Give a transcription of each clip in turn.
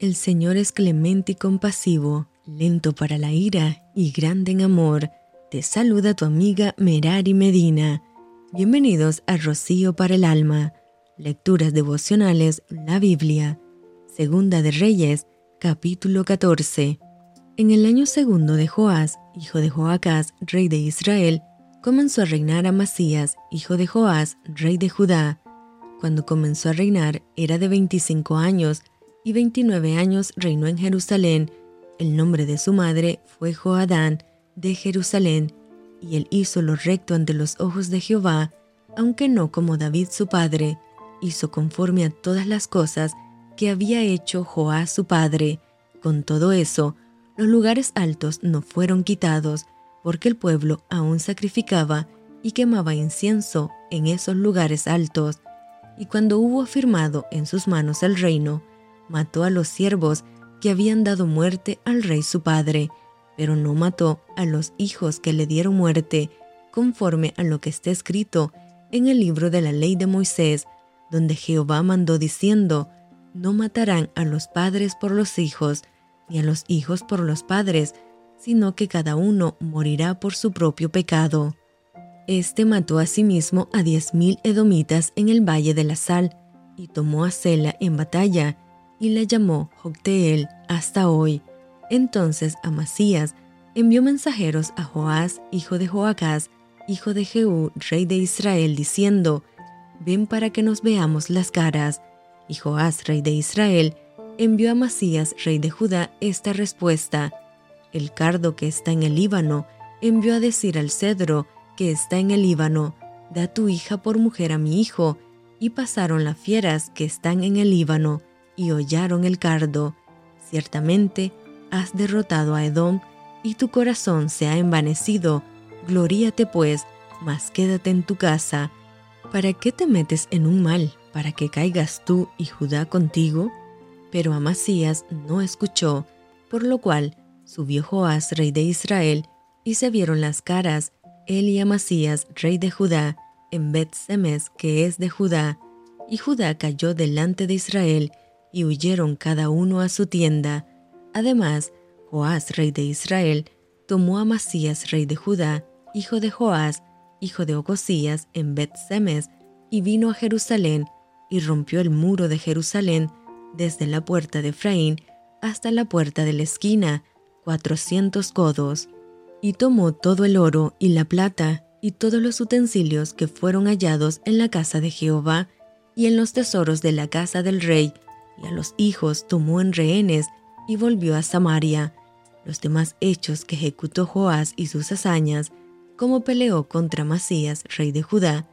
El Señor es clemente y compasivo, lento para la ira y grande en amor. Te saluda tu amiga Merari Medina. Bienvenidos a Rocío para el Alma. Lecturas devocionales, la Biblia. Segunda de Reyes, capítulo 14. En el año segundo de Joás, hijo de Joacás, rey de Israel, comenzó a reinar Amasías, hijo de Joás, rey de Judá. Cuando comenzó a reinar era de 25 años y 29 años reinó en Jerusalén. El nombre de su madre fue Joadán de Jerusalén, y él hizo lo recto ante los ojos de Jehová, aunque no como David su padre, hizo conforme a todas las cosas que había hecho Joás su padre. Con todo eso, los lugares altos no fueron quitados, porque el pueblo aún sacrificaba y quemaba incienso en esos lugares altos. Y cuando hubo afirmado en sus manos el reino, mató a los siervos que habían dado muerte al rey su padre, pero no mató a los hijos que le dieron muerte, conforme a lo que está escrito en el libro de la ley de Moisés, donde Jehová mandó diciendo, no matarán a los padres por los hijos, ni a los hijos por los padres, sino que cada uno morirá por su propio pecado. Este mató asimismo a diez mil edomitas en el valle de la sal, y tomó a Sela en batalla, y la llamó Jocteel hasta hoy. Entonces Amasías envió mensajeros a Joás, hijo de Joacás, hijo de Jehú, rey de Israel, diciendo, Ven para que nos veamos las caras. Y Joás, rey de Israel, envió a Amasías, rey de Judá, esta respuesta. El cardo que está en el Líbano envió a decir al cedro que está en el Líbano, Da tu hija por mujer a mi hijo. Y pasaron las fieras que están en el Líbano, y hollaron el cardo. Ciertamente has derrotado a Edom, y tu corazón se ha envanecido. Gloríate pues, mas quédate en tu casa. ¿Para qué te metes en un mal? ¿Para que caigas tú y Judá contigo? Pero Amasías no escuchó, por lo cual subió Joás, rey de Israel, y se vieron las caras, él y Amasías, rey de Judá, en Bet-Semes, que es de Judá, y Judá cayó delante de Israel, y huyeron cada uno a su tienda. Además, Joás, rey de Israel, tomó a Amasías, rey de Judá, hijo de Joás, hijo de Ocosías, en Bet-Semes, y vino a Jerusalén, y rompió el muro de Jerusalén, desde la puerta de Efraín hasta la puerta de la esquina, cuatrocientos codos. Y tomó todo el oro y la plata, y todos los utensilios que fueron hallados en la casa de Jehová, y en los tesoros de la casa del rey, y a los hijos tomó en rehenes y volvió a Samaria. Los demás hechos que ejecutó Joás y sus hazañas, como peleó contra Masías, rey de Judá,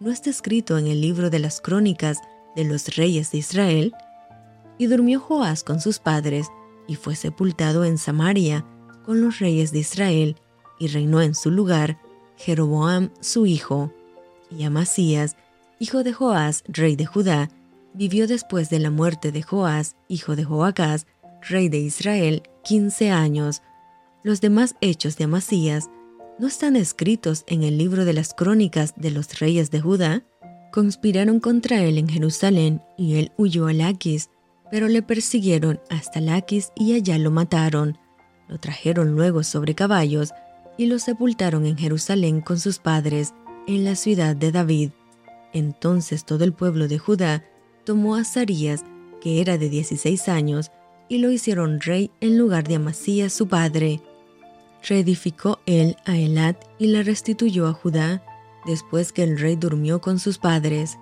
¿no está escrito en el libro de las crónicas de los reyes de Israel? Y durmió Joás con sus padres, y fue sepultado en Samaria con los reyes de Israel, y reinó en su lugar Jeroboam su hijo. Y Amasías, hijo de Joás, rey de Judá, vivió después de la muerte de Joás, hijo de Joacás, rey de Israel, quince años. Los demás hechos de Amasías no están escritos en el libro de las crónicas de los reyes de Judá. Conspiraron contra él en Jerusalén y él huyó a Laquis, pero le persiguieron hasta Laquis y allá lo mataron. Lo trajeron luego sobre caballos y lo sepultaron en Jerusalén con sus padres, en la ciudad de David. Entonces todo el pueblo de Judá tomó a Azarías, que era de 16 años, y lo hicieron rey en lugar de Amasías su padre. Reedificó él a Elat y la restituyó a Judá, después que el rey durmió con sus padres.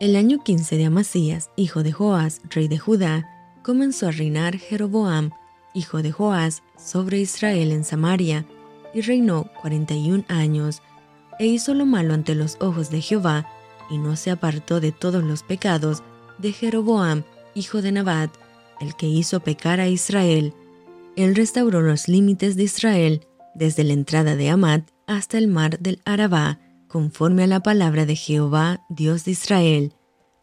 El año 15 de Amasías, hijo de Joás, rey de Judá, comenzó a reinar Jeroboam, hijo de Joás, sobre Israel en Samaria, y reinó 41 años, e hizo lo malo ante los ojos de Jehová, y no se apartó de todos los pecados de Jeroboam, hijo de Nabat, el que hizo pecar a Israel. Él restauró los límites de Israel desde la entrada de Amat hasta el mar del Arabá, conforme a la palabra de Jehová, Dios de Israel,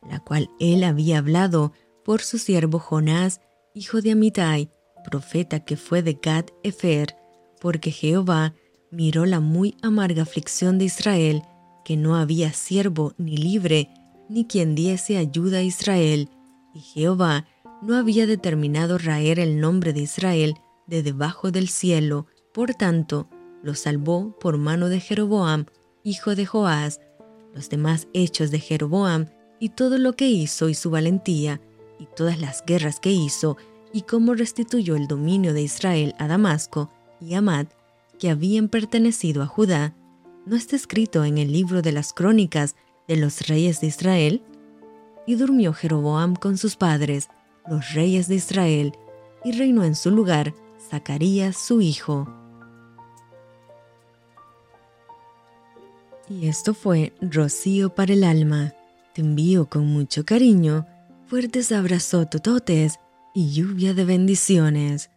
la cual él había hablado por su siervo Jonás, hijo de Amitai, profeta que fue de Gad Efer, porque Jehová miró la muy amarga aflicción de Israel que no había siervo ni libre, ni quien diese ayuda a Israel, y Jehová no había determinado raer el nombre de Israel de debajo del cielo, por tanto, lo salvó por mano de Jeroboam, hijo de Joás. Los demás hechos de Jeroboam y todo lo que hizo y su valentía, y todas las guerras que hizo, y cómo restituyó el dominio de Israel a Damasco y Amad, que habían pertenecido a Judá, ¿no está escrito en el libro de las crónicas de los reyes de Israel? Y durmió Jeroboam con sus padres, los reyes de Israel, y reinó en su lugar Zacarías su hijo. Y esto fue Rocío para el alma. Te envío con mucho cariño, fuertes abrazos tototes y lluvia de bendiciones.